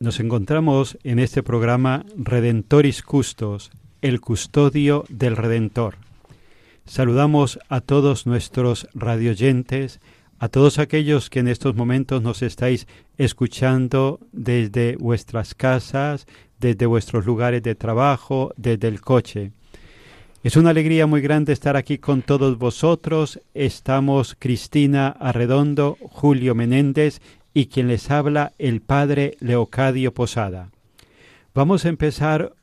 Nos encontramos en este programa Redentoris Custos, el custodio del Redentor. Saludamos a todos nuestros radioyentes, a todos aquellos que en estos momentos nos estáis escuchando desde vuestras casas, desde vuestros lugares de trabajo, desde el coche. Es una alegría muy grande estar aquí con todos vosotros. Estamos Cristina Arredondo, Julio Menéndez y quien les habla el Padre Leocadio Posada. Vamos a empezar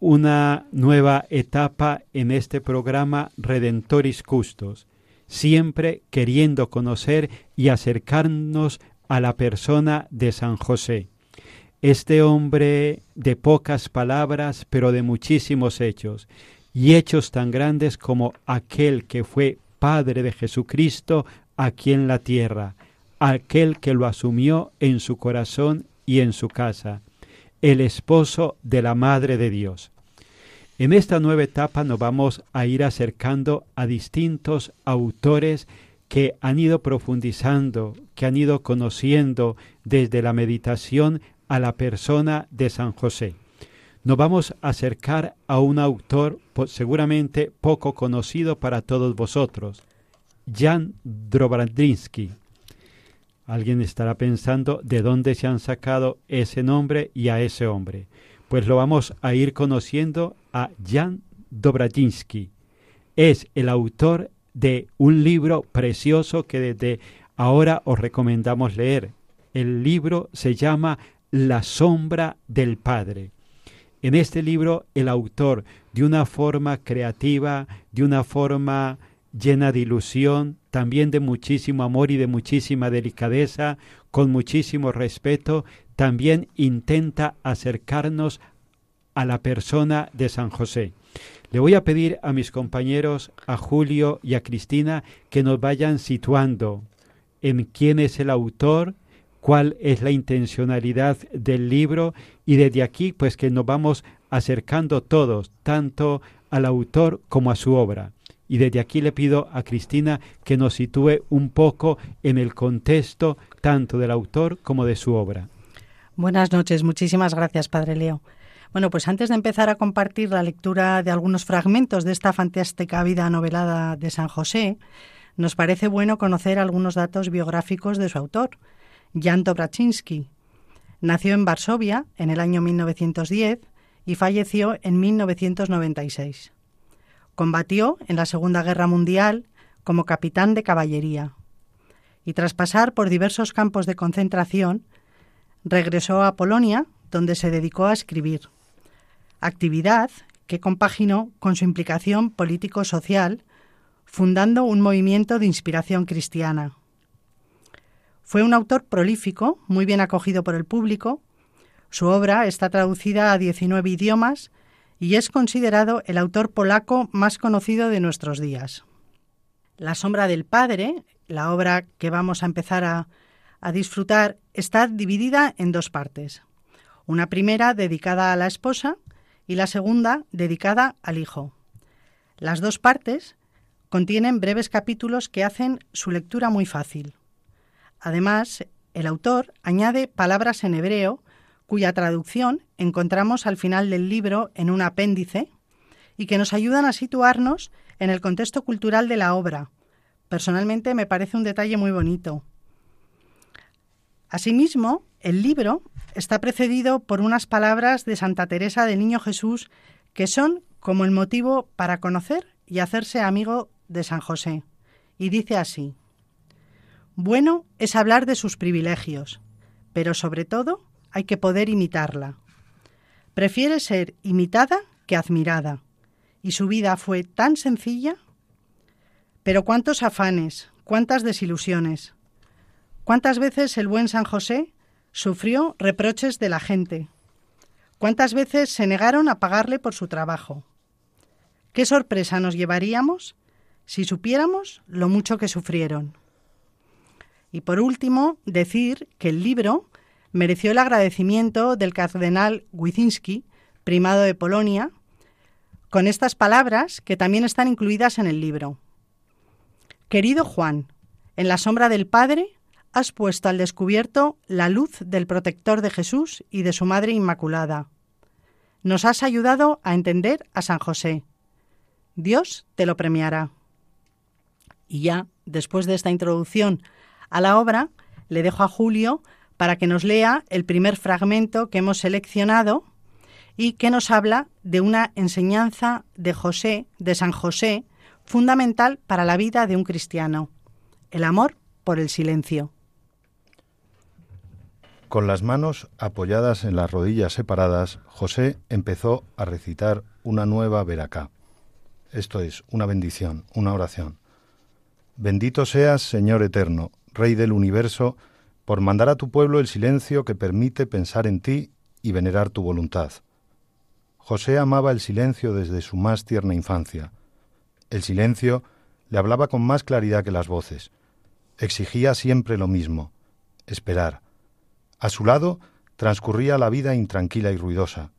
una nueva etapa en este programa Redentoris Custos, siempre queriendo conocer y acercarnos a la persona de San José. Este hombre de pocas palabras, pero de muchísimos hechos, y hechos tan grandes como aquel que fue Padre de Jesucristo aquí en la tierra, aquel que lo asumió en su corazón y en su casa, el esposo de la Madre de Dios. En esta nueva etapa nos vamos a ir acercando a distintos autores que han ido profundizando, que han ido conociendo desde la meditación a la persona de San José. Nos vamos a acercar a un autor seguramente poco conocido para todos vosotros, Jan Drobrandinsky. Alguien estará pensando de dónde se han sacado ese nombre y a ese hombre. Pues lo vamos a ir conociendo a Jan Dobrajinsky. Es el autor de un libro precioso que desde ahora os recomendamos leer. El libro se llama La sombra del Padre. En este libro el autor, de una forma creativa, de una forma llena de ilusión, también de muchísimo amor y de muchísima delicadeza, con muchísimo respeto, también intenta acercarnos a la persona de San José. Le voy a pedir a mis compañeros, a Julio y a Cristina, que nos vayan situando en quién es el autor, cuál es la intencionalidad del libro y desde aquí pues que nos vamos acercando todos, tanto al autor como a su obra. Y desde aquí le pido a Cristina que nos sitúe un poco en el contexto tanto del autor como de su obra. Buenas noches, muchísimas gracias, Padre Leo. Bueno, pues antes de empezar a compartir la lectura de algunos fragmentos de esta fantástica vida novelada de San José, nos parece bueno conocer algunos datos biográficos de su autor, Jan Dobraczynski. Nació en Varsovia en el año 1910 y falleció en 1996. Combatió en la Segunda Guerra Mundial como capitán de caballería y tras pasar por diversos campos de concentración, regresó a Polonia, donde se dedicó a escribir, actividad que compaginó con su implicación político-social, fundando un movimiento de inspiración cristiana. Fue un autor prolífico, muy bien acogido por el público. Su obra está traducida a 19 idiomas y es considerado el autor polaco más conocido de nuestros días. La sombra del Padre, la obra que vamos a empezar a, a disfrutar, está dividida en dos partes. Una primera dedicada a la esposa y la segunda dedicada al hijo. Las dos partes contienen breves capítulos que hacen su lectura muy fácil. Además, el autor añade palabras en hebreo cuya traducción encontramos al final del libro en un apéndice y que nos ayudan a situarnos en el contexto cultural de la obra. Personalmente me parece un detalle muy bonito. Asimismo, el libro está precedido por unas palabras de Santa Teresa del Niño Jesús que son como el motivo para conocer y hacerse amigo de San José. Y dice así, bueno es hablar de sus privilegios, pero sobre todo hay que poder imitarla. Prefiere ser imitada que admirada, y su vida fue tan sencilla. Pero cuántos afanes, cuántas desilusiones. Cuántas veces el buen San José sufrió reproches de la gente. Cuántas veces se negaron a pagarle por su trabajo. ¿Qué sorpresa nos llevaríamos si supiéramos lo mucho que sufrieron? Y por último, decir que el libro mereció el agradecimiento del cardenal Wyszynski, primado de Polonia, con estas palabras que también están incluidas en el libro. Querido Juan, en la sombra del Padre has puesto al descubierto la luz del protector de Jesús y de su Madre Inmaculada. Nos has ayudado a entender a San José. Dios te lo premiará. Y ya, después de esta introducción a la obra, le dejo a Julio para que nos lea el primer fragmento que hemos seleccionado y que nos habla de una enseñanza de José, de San José, fundamental para la vida de un cristiano, el amor por el silencio. Con las manos apoyadas en las rodillas separadas, José empezó a recitar una nueva veracá. Esto es, una bendición, una oración. Bendito seas, Señor eterno, Rey del universo, por mandar a tu pueblo el silencio que permite pensar en ti y venerar tu voluntad. José amaba el silencio desde su más tierna infancia. El silencio le hablaba con más claridad que las voces. Exigía siempre lo mismo, esperar. A su lado transcurría la vida intranquila y ruidosa.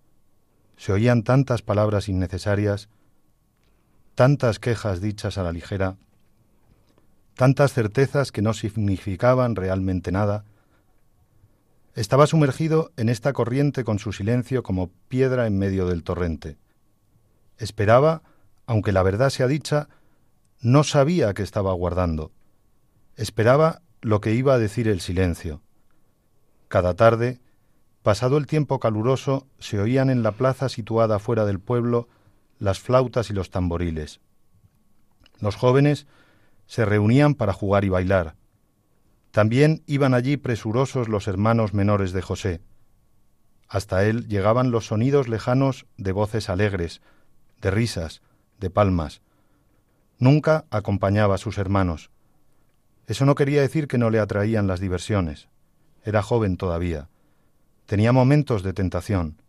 Se oían tantas palabras innecesarias, tantas quejas dichas a la ligera, tantas certezas que no significaban realmente nada. Estaba sumergido en esta corriente con su silencio como piedra en medio del torrente. Esperaba, aunque la verdad sea dicha, no sabía que estaba guardando. Esperaba lo que iba a decir el silencio. Cada tarde, pasado el tiempo caluroso, se oían en la plaza situada fuera del pueblo las flautas y los tamboriles. Los jóvenes se reunían para jugar y bailar. También iban allí presurosos los hermanos menores de José. Hasta él llegaban los sonidos lejanos de voces alegres, de risas, de palmas. Nunca acompañaba a sus hermanos. Eso no quería decir que no le atraían las diversiones. Era joven todavía. Tenía momentos de tentación.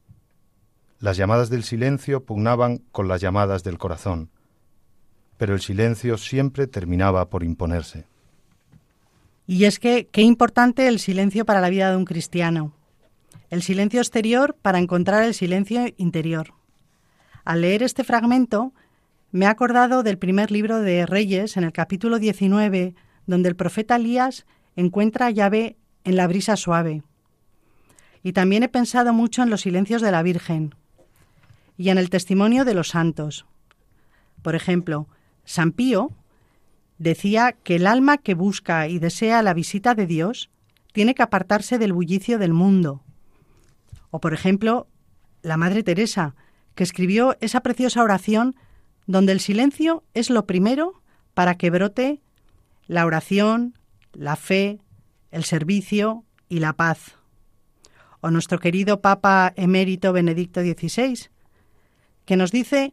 Las llamadas del silencio pugnaban con las llamadas del corazón pero el silencio siempre terminaba por imponerse. Y es que qué importante el silencio para la vida de un cristiano. El silencio exterior para encontrar el silencio interior. Al leer este fragmento, me he acordado del primer libro de Reyes, en el capítulo 19, donde el profeta Elías encuentra a Yahvé en la brisa suave. Y también he pensado mucho en los silencios de la Virgen y en el testimonio de los santos. Por ejemplo, San Pío decía que el alma que busca y desea la visita de Dios tiene que apartarse del bullicio del mundo. O, por ejemplo, la Madre Teresa, que escribió esa preciosa oración donde el silencio es lo primero para que brote la oración, la fe, el servicio y la paz. O nuestro querido Papa emérito Benedicto XVI, que nos dice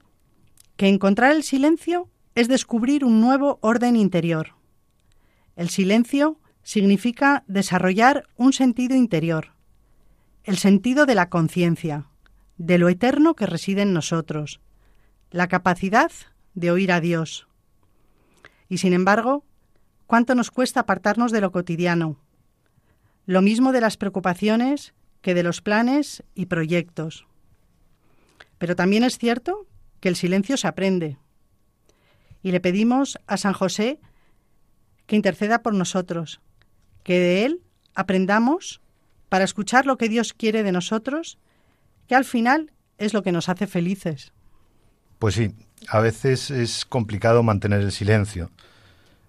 que encontrar el silencio es descubrir un nuevo orden interior. El silencio significa desarrollar un sentido interior, el sentido de la conciencia, de lo eterno que reside en nosotros, la capacidad de oír a Dios. Y sin embargo, ¿cuánto nos cuesta apartarnos de lo cotidiano? Lo mismo de las preocupaciones que de los planes y proyectos. Pero también es cierto que el silencio se aprende. Y le pedimos a San José que interceda por nosotros, que de él aprendamos para escuchar lo que Dios quiere de nosotros, que al final es lo que nos hace felices. Pues sí, a veces es complicado mantener el silencio.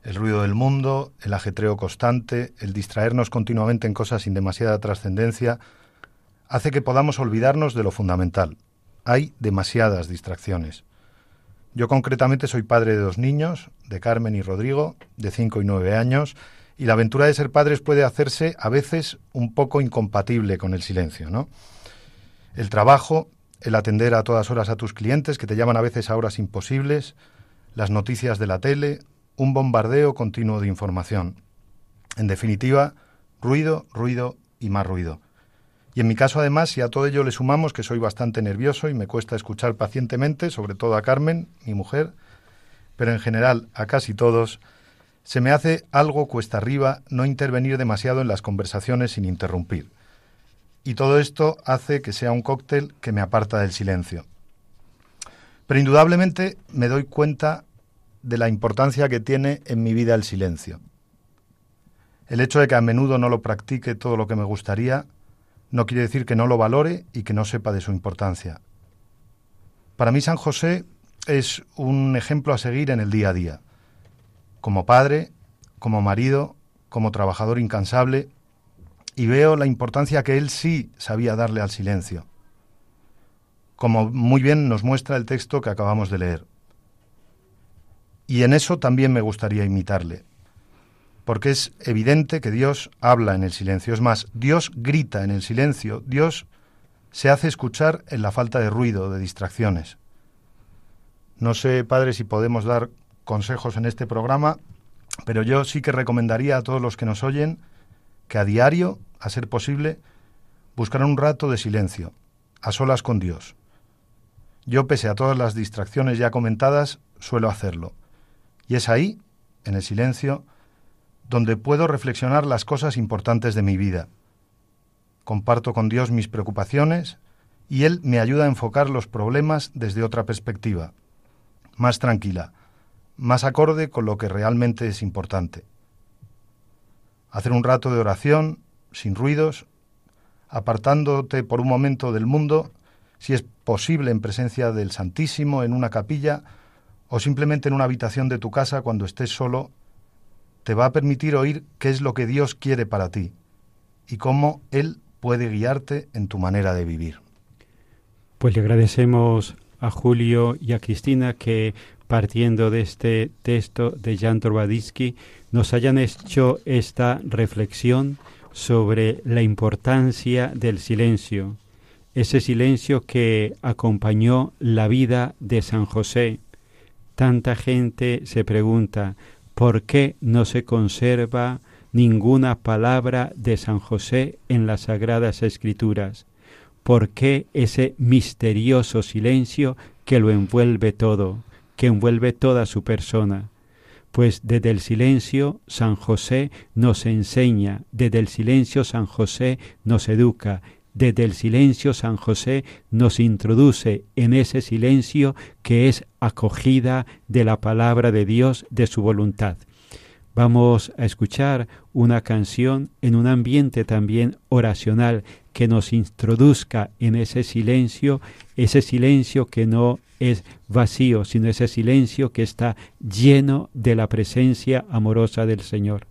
El ruido del mundo, el ajetreo constante, el distraernos continuamente en cosas sin demasiada trascendencia, hace que podamos olvidarnos de lo fundamental. Hay demasiadas distracciones. Yo concretamente soy padre de dos niños, de Carmen y Rodrigo, de 5 y 9 años, y la aventura de ser padres puede hacerse a veces un poco incompatible con el silencio, ¿no? El trabajo, el atender a todas horas a tus clientes que te llaman a veces a horas imposibles, las noticias de la tele, un bombardeo continuo de información. En definitiva, ruido, ruido y más ruido. Y en mi caso, además, si a todo ello le sumamos que soy bastante nervioso y me cuesta escuchar pacientemente, sobre todo a Carmen, mi mujer, pero en general a casi todos, se me hace algo cuesta arriba no intervenir demasiado en las conversaciones sin interrumpir. Y todo esto hace que sea un cóctel que me aparta del silencio. Pero indudablemente me doy cuenta de la importancia que tiene en mi vida el silencio. El hecho de que a menudo no lo practique todo lo que me gustaría no quiere decir que no lo valore y que no sepa de su importancia. Para mí San José es un ejemplo a seguir en el día a día como padre, como marido, como trabajador incansable, y veo la importancia que él sí sabía darle al silencio, como muy bien nos muestra el texto que acabamos de leer. Y en eso también me gustaría imitarle, porque es evidente que Dios habla en el silencio, es más, Dios grita en el silencio, Dios se hace escuchar en la falta de ruido, de distracciones. No sé, padre, si podemos dar consejos en este programa, pero yo sí que recomendaría a todos los que nos oyen que a diario, a ser posible, buscaran un rato de silencio, a solas con Dios. Yo, pese a todas las distracciones ya comentadas, suelo hacerlo. Y es ahí, en el silencio, donde puedo reflexionar las cosas importantes de mi vida. Comparto con Dios mis preocupaciones y Él me ayuda a enfocar los problemas desde otra perspectiva, más tranquila, más acorde con lo que realmente es importante. Hacer un rato de oración, sin ruidos, apartándote por un momento del mundo, si es posible en presencia del Santísimo, en una capilla o simplemente en una habitación de tu casa cuando estés solo, te va a permitir oír qué es lo que Dios quiere para ti y cómo Él puede guiarte en tu manera de vivir. Pues le agradecemos a Julio y a Cristina que partiendo de este texto de Jan Trobaditsky, nos hayan hecho esta reflexión sobre la importancia del silencio, ese silencio que acompañó la vida de San José. Tanta gente se pregunta, ¿por qué no se conserva ninguna palabra de San José en las Sagradas Escrituras? ¿Por qué ese misterioso silencio que lo envuelve todo? que envuelve toda su persona. Pues desde el silencio San José nos enseña, desde el silencio San José nos educa, desde el silencio San José nos introduce en ese silencio que es acogida de la palabra de Dios, de su voluntad. Vamos a escuchar una canción en un ambiente también oracional que nos introduzca en ese silencio, ese silencio que no es vacío, sino ese silencio que está lleno de la presencia amorosa del Señor.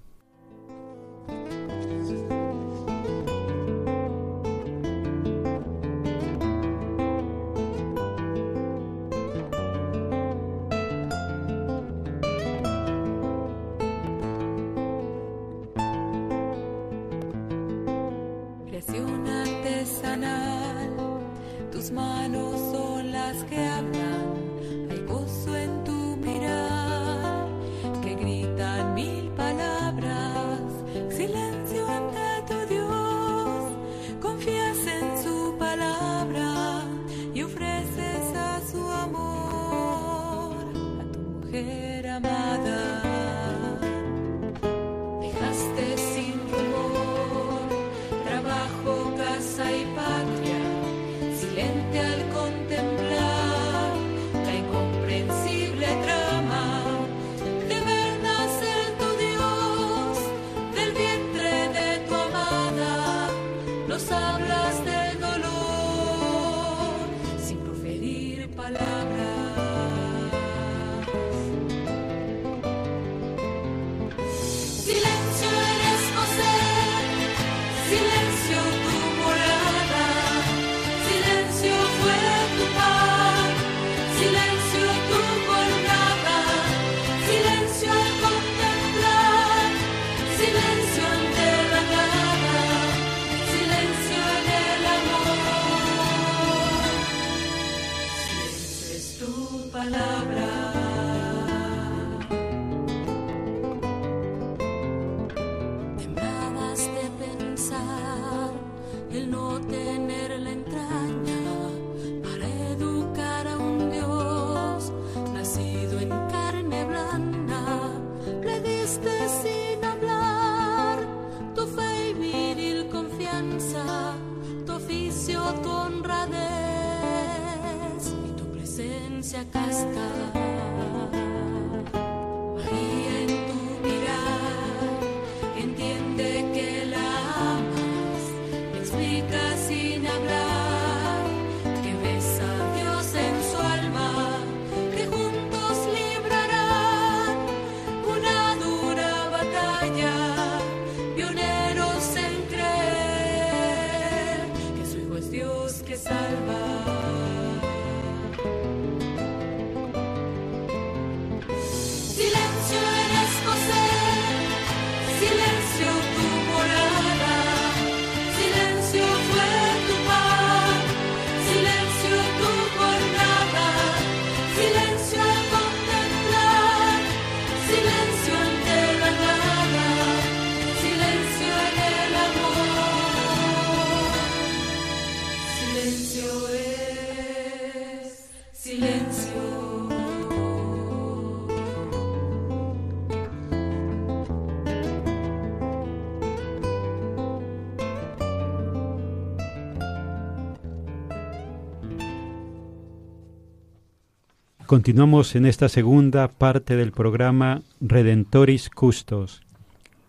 Continuamos en esta segunda parte del programa Redentoris Custos,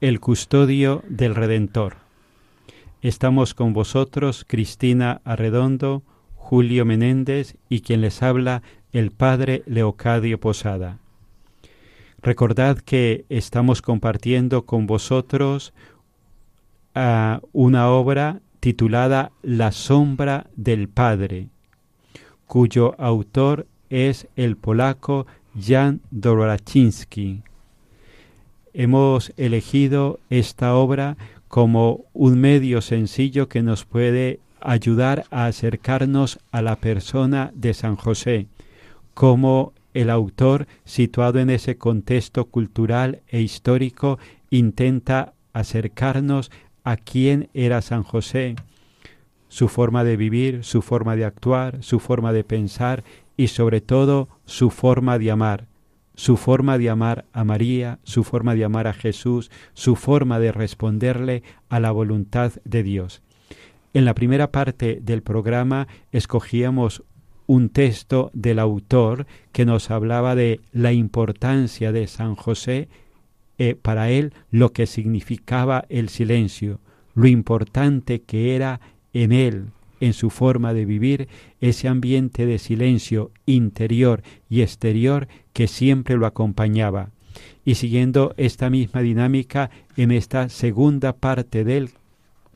el custodio del Redentor. Estamos con vosotros, Cristina Arredondo, Julio Menéndez y quien les habla, el Padre Leocadio Posada. Recordad que estamos compartiendo con vosotros ah, una obra titulada La sombra del Padre, cuyo autor es el polaco Jan Dororaczynski. Hemos elegido esta obra como un medio sencillo que nos puede ayudar a acercarnos a la persona de San José, como el autor, situado en ese contexto cultural e histórico, intenta acercarnos a quién era San José, su forma de vivir, su forma de actuar, su forma de pensar y sobre todo su forma de amar, su forma de amar a María, su forma de amar a Jesús, su forma de responderle a la voluntad de Dios. En la primera parte del programa escogíamos un texto del autor que nos hablaba de la importancia de San José, eh, para él lo que significaba el silencio, lo importante que era en él en su forma de vivir ese ambiente de silencio interior y exterior que siempre lo acompañaba. Y siguiendo esta misma dinámica, en esta segunda parte del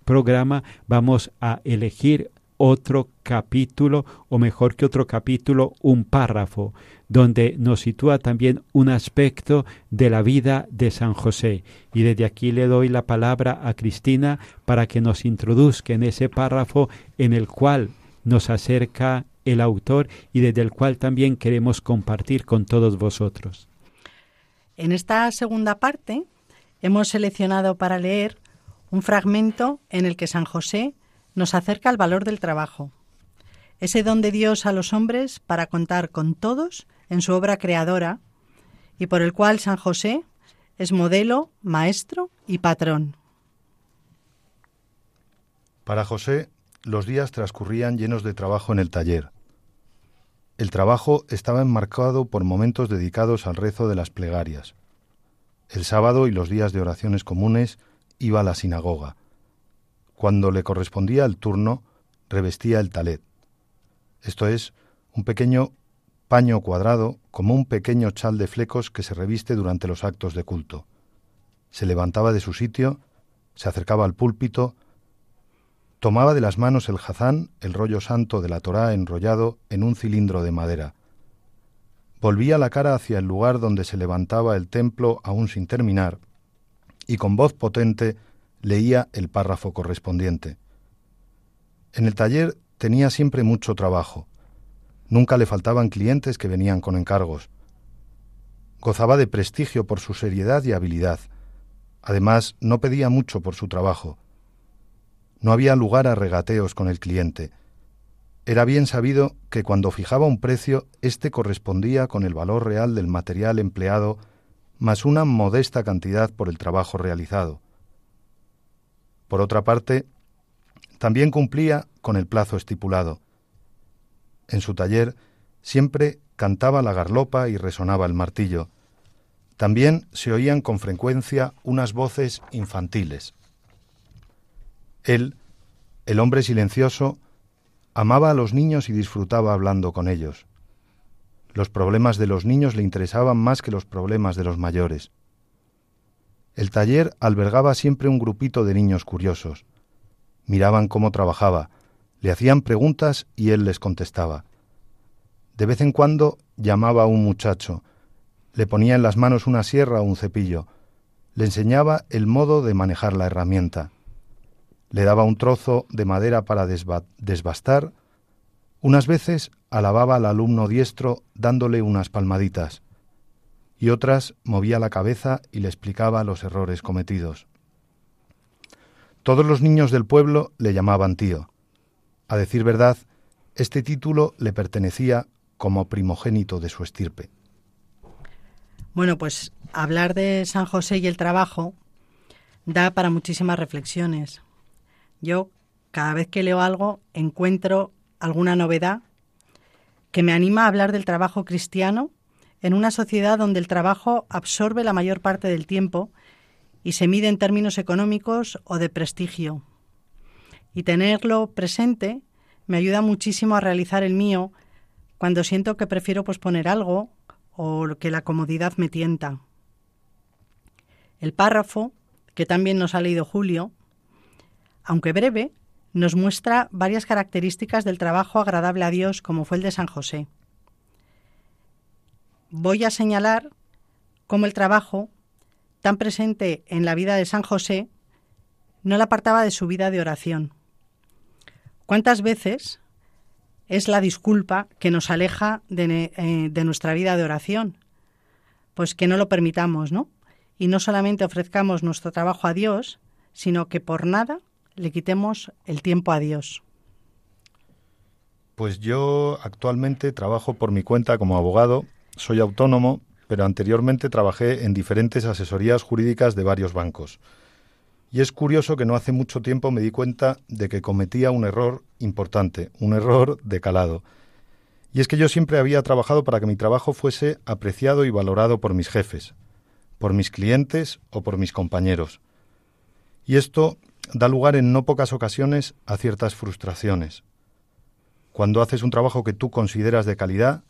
programa vamos a elegir otro capítulo, o mejor que otro capítulo, un párrafo, donde nos sitúa también un aspecto de la vida de San José. Y desde aquí le doy la palabra a Cristina para que nos introduzca en ese párrafo en el cual nos acerca el autor y desde el cual también queremos compartir con todos vosotros. En esta segunda parte hemos seleccionado para leer un fragmento en el que San José nos acerca al valor del trabajo, ese don de Dios a los hombres para contar con todos en su obra creadora y por el cual San José es modelo, maestro y patrón. Para José, los días transcurrían llenos de trabajo en el taller. El trabajo estaba enmarcado por momentos dedicados al rezo de las plegarias. El sábado y los días de oraciones comunes iba a la sinagoga. Cuando le correspondía el turno, revestía el talet. Esto es, un pequeño paño cuadrado como un pequeño chal de flecos que se reviste durante los actos de culto. Se levantaba de su sitio, se acercaba al púlpito, tomaba de las manos el jazán, el rollo santo de la Torá enrollado en un cilindro de madera. Volvía la cara hacia el lugar donde se levantaba el templo aún sin terminar, y con voz potente leía el párrafo correspondiente. En el taller tenía siempre mucho trabajo. Nunca le faltaban clientes que venían con encargos. Gozaba de prestigio por su seriedad y habilidad. Además, no pedía mucho por su trabajo. No había lugar a regateos con el cliente. Era bien sabido que cuando fijaba un precio, éste correspondía con el valor real del material empleado más una modesta cantidad por el trabajo realizado. Por otra parte, también cumplía con el plazo estipulado. En su taller siempre cantaba la garlopa y resonaba el martillo. También se oían con frecuencia unas voces infantiles. Él, el hombre silencioso, amaba a los niños y disfrutaba hablando con ellos. Los problemas de los niños le interesaban más que los problemas de los mayores. El taller albergaba siempre un grupito de niños curiosos. Miraban cómo trabajaba, le hacían preguntas y él les contestaba. De vez en cuando llamaba a un muchacho, le ponía en las manos una sierra o un cepillo, le enseñaba el modo de manejar la herramienta, le daba un trozo de madera para desbastar, unas veces alababa al alumno diestro dándole unas palmaditas y otras movía la cabeza y le explicaba los errores cometidos. Todos los niños del pueblo le llamaban tío. A decir verdad, este título le pertenecía como primogénito de su estirpe. Bueno, pues hablar de San José y el trabajo da para muchísimas reflexiones. Yo, cada vez que leo algo, encuentro alguna novedad que me anima a hablar del trabajo cristiano en una sociedad donde el trabajo absorbe la mayor parte del tiempo y se mide en términos económicos o de prestigio. Y tenerlo presente me ayuda muchísimo a realizar el mío cuando siento que prefiero posponer algo o que la comodidad me tienta. El párrafo, que también nos ha leído Julio, aunque breve, nos muestra varias características del trabajo agradable a Dios como fue el de San José voy a señalar cómo el trabajo, tan presente en la vida de San José, no la apartaba de su vida de oración. ¿Cuántas veces es la disculpa que nos aleja de, eh, de, nuestra vida de oración? Pues que no lo permitamos, ¿no? Y no solamente ofrezcamos nuestro trabajo a Dios, sino que por nada le quitemos el tiempo a Dios. Pues yo actualmente trabajo por mi cuenta como abogado soy autónomo, pero anteriormente trabajé en diferentes asesorías jurídicas de varios bancos. Y es curioso que no hace mucho tiempo me di cuenta de que cometía un error importante, un error de calado. Y es que yo siempre había trabajado para que mi trabajo fuese apreciado y valorado por mis jefes, por mis clientes o por mis compañeros. Y esto da lugar en no pocas ocasiones a ciertas frustraciones. Cuando haces un trabajo que tú consideras de calidad,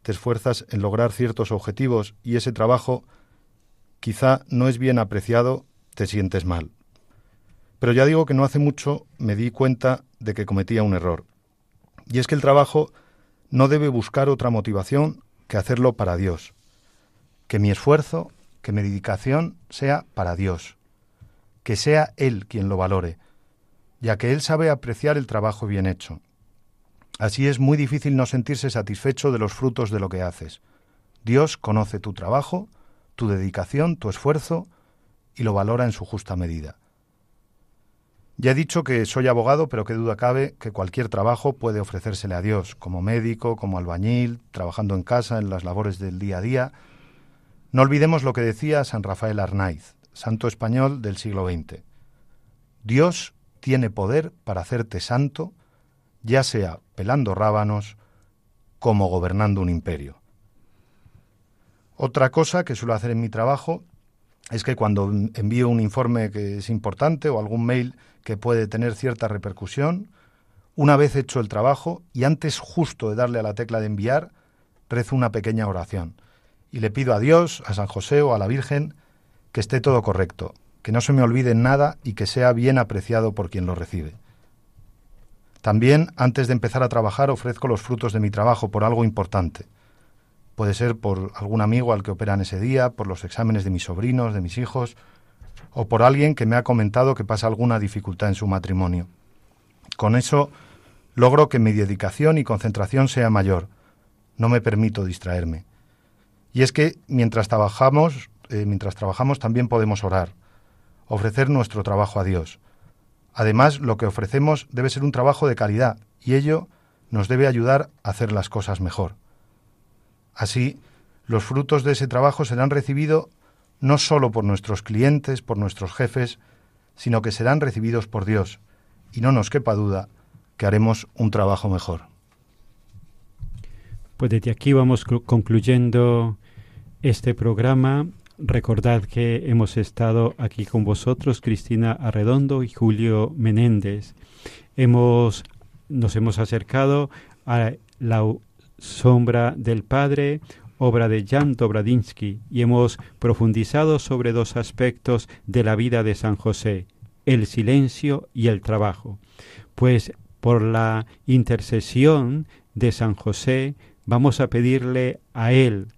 te esfuerzas en lograr ciertos objetivos y ese trabajo quizá no es bien apreciado, te sientes mal. Pero ya digo que no hace mucho me di cuenta de que cometía un error. Y es que el trabajo no debe buscar otra motivación que hacerlo para Dios. Que mi esfuerzo, que mi dedicación sea para Dios. Que sea Él quien lo valore, ya que Él sabe apreciar el trabajo bien hecho. Así es muy difícil no sentirse satisfecho de los frutos de lo que haces. Dios conoce tu trabajo, tu dedicación, tu esfuerzo y lo valora en su justa medida. Ya he dicho que soy abogado, pero qué duda cabe que cualquier trabajo puede ofrecérsele a Dios, como médico, como albañil, trabajando en casa, en las labores del día a día. No olvidemos lo que decía San Rafael Arnaiz, santo español del siglo XX. Dios tiene poder para hacerte santo ya sea pelando rábanos como gobernando un imperio. Otra cosa que suelo hacer en mi trabajo es que cuando envío un informe que es importante o algún mail que puede tener cierta repercusión, una vez hecho el trabajo y antes justo de darle a la tecla de enviar, rezo una pequeña oración y le pido a Dios, a San José o a la Virgen que esté todo correcto, que no se me olvide nada y que sea bien apreciado por quien lo recibe. También, antes de empezar a trabajar, ofrezco los frutos de mi trabajo por algo importante. Puede ser por algún amigo al que operan ese día, por los exámenes de mis sobrinos, de mis hijos, o por alguien que me ha comentado que pasa alguna dificultad en su matrimonio. Con eso logro que mi dedicación y concentración sea mayor. No me permito distraerme. Y es que mientras trabajamos, eh, mientras trabajamos también podemos orar, ofrecer nuestro trabajo a Dios. Además, lo que ofrecemos debe ser un trabajo de calidad y ello nos debe ayudar a hacer las cosas mejor. Así, los frutos de ese trabajo serán recibidos no sólo por nuestros clientes, por nuestros jefes, sino que serán recibidos por Dios y no nos quepa duda que haremos un trabajo mejor. Pues desde aquí vamos concluyendo este programa. Recordad que hemos estado aquí con vosotros, Cristina Arredondo y Julio Menéndez. Hemos, nos hemos acercado a la sombra del Padre, obra de Jan Dobradinsky, y hemos profundizado sobre dos aspectos de la vida de San José, el silencio y el trabajo. Pues por la intercesión de San José vamos a pedirle a Él,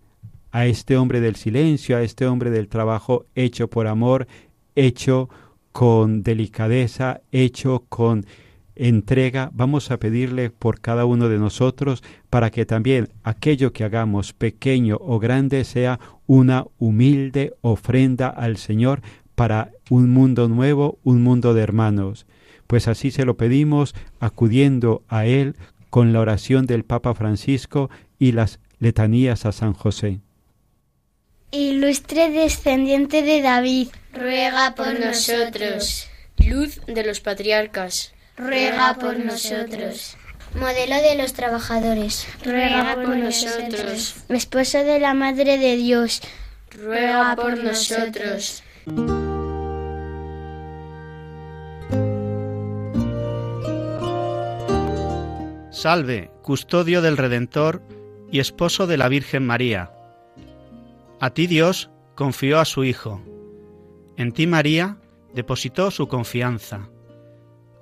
a este hombre del silencio, a este hombre del trabajo hecho por amor, hecho con delicadeza, hecho con entrega, vamos a pedirle por cada uno de nosotros para que también aquello que hagamos, pequeño o grande, sea una humilde ofrenda al Señor para un mundo nuevo, un mundo de hermanos. Pues así se lo pedimos acudiendo a Él con la oración del Papa Francisco y las letanías a San José. Ilustre descendiente de David, ruega por nosotros. Luz de los patriarcas, ruega por nosotros. Modelo de los trabajadores, ruega por nosotros. Esposo de la Madre de Dios, ruega por nosotros. Salve, custodio del Redentor y esposo de la Virgen María. A ti Dios confió a su Hijo. En ti María depositó su confianza.